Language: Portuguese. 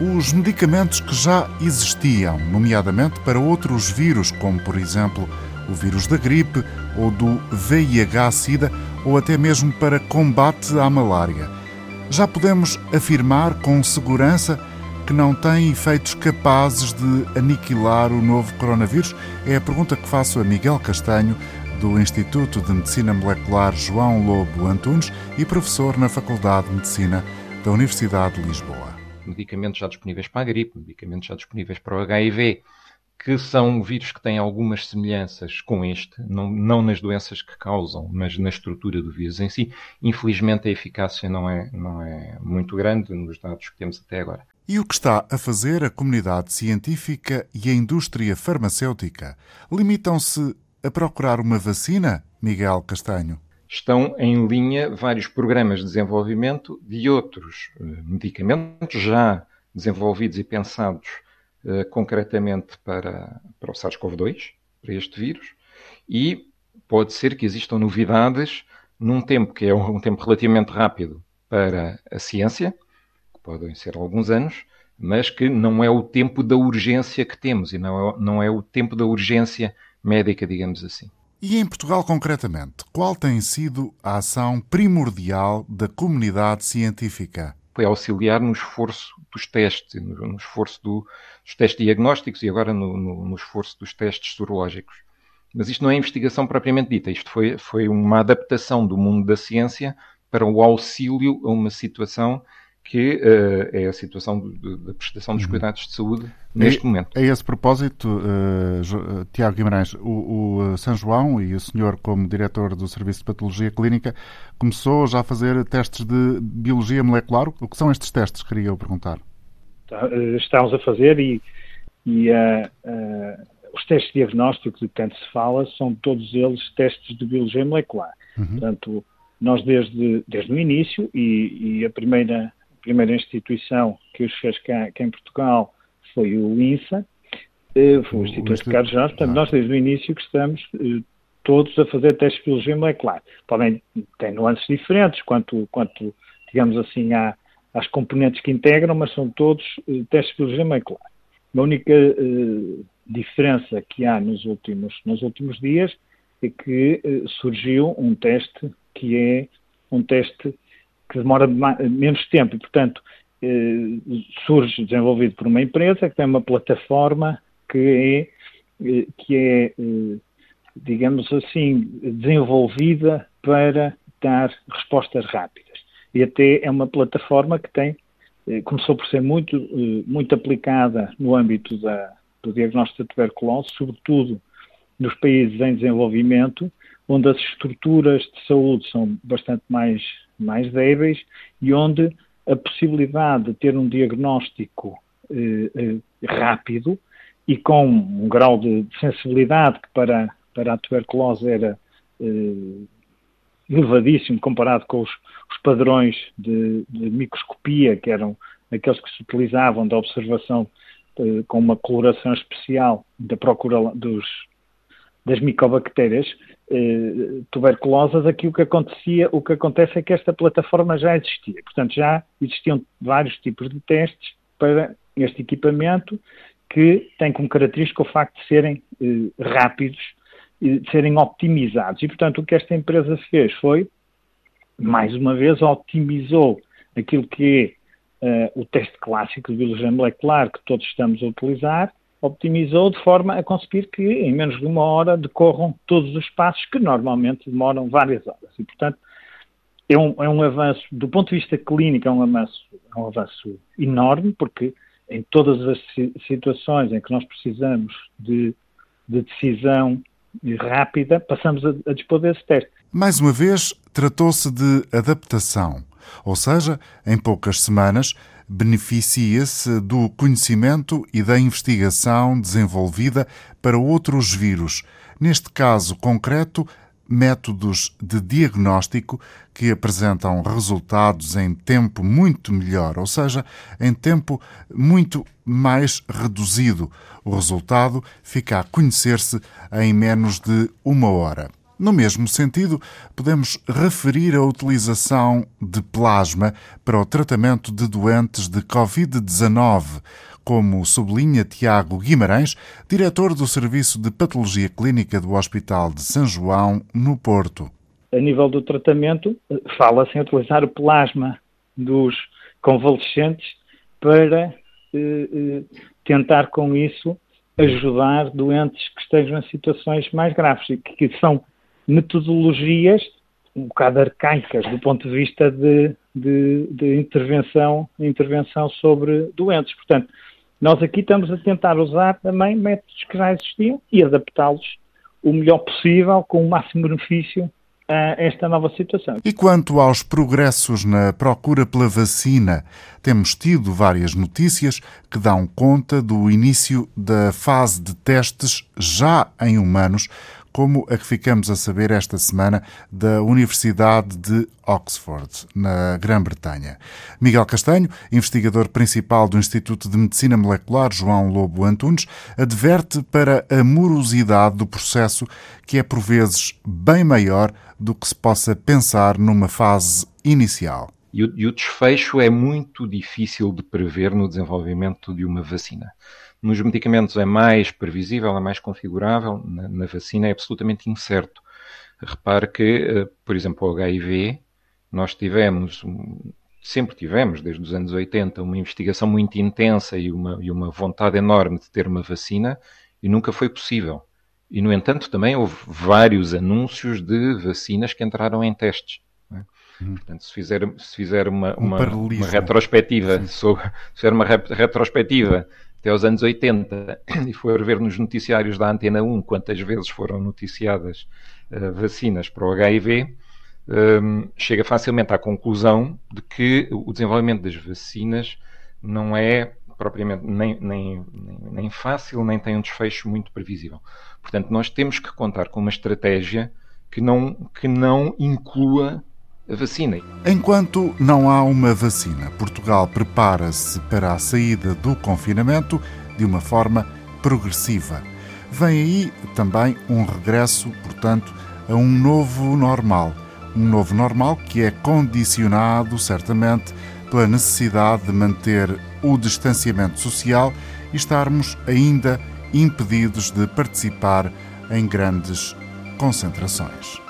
os medicamentos que já existiam, nomeadamente para outros vírus, como por exemplo o vírus da gripe ou do VIH-Sida, ou até mesmo para combate à malária. Já podemos afirmar com segurança que não têm efeitos capazes de aniquilar o novo coronavírus? É a pergunta que faço a Miguel Castanho, do Instituto de Medicina Molecular João Lobo Antunes e professor na Faculdade de Medicina da Universidade de Lisboa. Medicamentos já disponíveis para a gripe, medicamentos já disponíveis para o HIV, que são vírus que têm algumas semelhanças com este, não, não, nas doenças que causam, mas na estrutura do vírus em si. Infelizmente, a eficácia não é, não é muito grande nos dados que temos até agora. E o que está a fazer a comunidade científica e a indústria farmacêutica? Limitam-se a procurar uma vacina, Miguel Castanho? Estão em linha vários programas de desenvolvimento de outros eh, medicamentos já desenvolvidos e pensados uh, concretamente para, para o SARS-CoV-2, para este vírus, e pode ser que existam novidades num tempo que é um tempo relativamente rápido para a ciência, que podem ser alguns anos, mas que não é o tempo da urgência que temos e não é, não é o tempo da urgência médica, digamos assim. E em Portugal, concretamente, qual tem sido a ação primordial da comunidade científica? Foi auxiliar no esforço dos testes, no, esforço do, dos testes diagnósticos e agora no, no, no, esforço dos testes sorológicos. Mas isto não é investigação propriamente dita, isto foi, foi uma adaptação do mundo da ciência para o auxílio a uma situação que uh, é a situação da prestação dos uhum. cuidados de saúde neste e, momento. A esse propósito, uh, Tiago Guimarães, o, o São João e o senhor, como diretor do Serviço de Patologia Clínica, começou já a fazer testes de biologia molecular. O que são estes testes, queria eu perguntar? Tá, estamos a fazer e, e uh, os testes diagnósticos de que tanto se fala são todos eles testes de biologia molecular. Uhum. Portanto, nós desde, desde o início e, e a primeira primeira instituição que os fez cá, cá em Portugal foi o INSA, eh, foi o, Instituto de Carlos Jorge, portanto, nós desde o início que estamos eh, todos a fazer testes de biologia molecular. Podem ter nuances diferentes quanto, quanto digamos assim, há, às componentes que integram, mas são todos eh, testes de biologia molecular. A única diferença que há nos últimos, nos últimos dias é que surgiu um teste que é um teste que demora menos tempo e, portanto, eh, surge desenvolvido por uma empresa que tem uma plataforma que é, eh, que é eh, digamos assim, desenvolvida para dar respostas rápidas. E até é uma plataforma que tem, começou por ser muito, muito aplicada no âmbito da, do diagnóstico da tuberculose, sobretudo nos países em desenvolvimento, onde as estruturas de saúde são bastante mais mais débeis e onde a possibilidade de ter um diagnóstico eh, eh, rápido e com um grau de, sensibilidade que para, para a tuberculose era eh, elevadíssimo comparado com os, os padrões de, de, microscopia, que eram aqueles que se utilizavam da observação eh, com uma coloração especial da procura dos, das micobactérias eh, tuberculosas, aqui o que acontecia, o que acontece é que esta plataforma já existia. Portanto, já existiam vários tipos de testes para este equipamento que tem como característica o facto de serem eh, rápidos e de serem optimizados. E, portanto, o que esta empresa fez foi, mais uma vez, otimizou aquilo que é uh, o teste clássico de biologia molecular que todos estamos a utilizar optimizou de forma a conseguir que em menos de uma hora decorram todos os passos que normalmente demoram várias horas. E, portanto, é um, é um avanço, do ponto de vista clínico, é um avanço, é um avanço enorme, porque em todas as situações em que nós precisamos de, de decisão rápida, passamos a, a dispor desse teste. Mais uma vez, tratou-se de adaptação, ou seja, em poucas semanas beneficia-se do conhecimento e da investigação desenvolvida para outros vírus, neste caso concreto, métodos de diagnóstico que apresentam resultados em tempo muito melhor, ou seja, em tempo muito mais reduzido. O resultado fica a conhecer-se em menos de uma hora. No mesmo sentido, podemos referir a utilização de plasma para o tratamento de doentes de Covid-19, como sublinha Tiago Guimarães, diretor do Serviço de Patologia Clínica do Hospital de São João, no Porto. A nível do tratamento, fala-se em utilizar o plasma dos convalescentes para eh, eh, tentar com isso ajudar doentes que estejam em situações mais graves e que, que são metodologias um bocado arcaicas do ponto de vista de, de, de, intervenção, intervenção sobre doentes. Portanto, nós aqui estamos a tentar usar também métodos que já existiam e adaptá-los o melhor possível, com o máximo benefício a esta nova situação. E quanto aos progressos na procura pela vacina, temos tido várias notícias que dão conta do início da fase de testes já em humanos como a que ficamos a saber esta semana da Universidade de Oxford, na Grã-Bretanha. Miguel Castanho, investigador principal do Instituto de Medicina Molecular João Lobo Antunes, adverte para a morosidade do processo, que é por vezes bem maior do que se possa pensar numa fase inicial. E o desfecho é muito difícil de prever no desenvolvimento de uma vacina. Nos medicamentos é mais previsível, é mais configurável, na, na vacina é absolutamente incerto. Repare que, eh, por exemplo, o HIV, nós tivemos, sempre tivemos, desde os anos 80, uma investigação muito intensa e uma, e uma vontade enorme de ter uma vacina e nunca foi possível. E, no entanto, também houve vários anúncios de vacinas que entraram em testes. É? Hum. Portanto, se fizer, se fizer uma, uma, uma retrospectiva, sobre, se fizer uma retrospectiva até aos anos 80 e for ver nos noticiários da Antena 1 quantas vezes foram noticiadas uh, vacinas para o HIV, um, ehm, chega facilmente à conclusão de que o desenvolvimento das vacinas não é propriamente nem, nem, nem, fácil, nem tem um desfecho muito previsível. Portanto, nós temos que contar com uma estratégia que não, que não inclua Enquanto não há uma vacina, Portugal prepara-se para a saída do confinamento de uma forma progressiva. Vem aí também um regresso, portanto, a um novo normal. Um novo normal que é condicionado, certamente, pela necessidade de manter o distanciamento social e estarmos ainda impedidos de participar em grandes concentrações.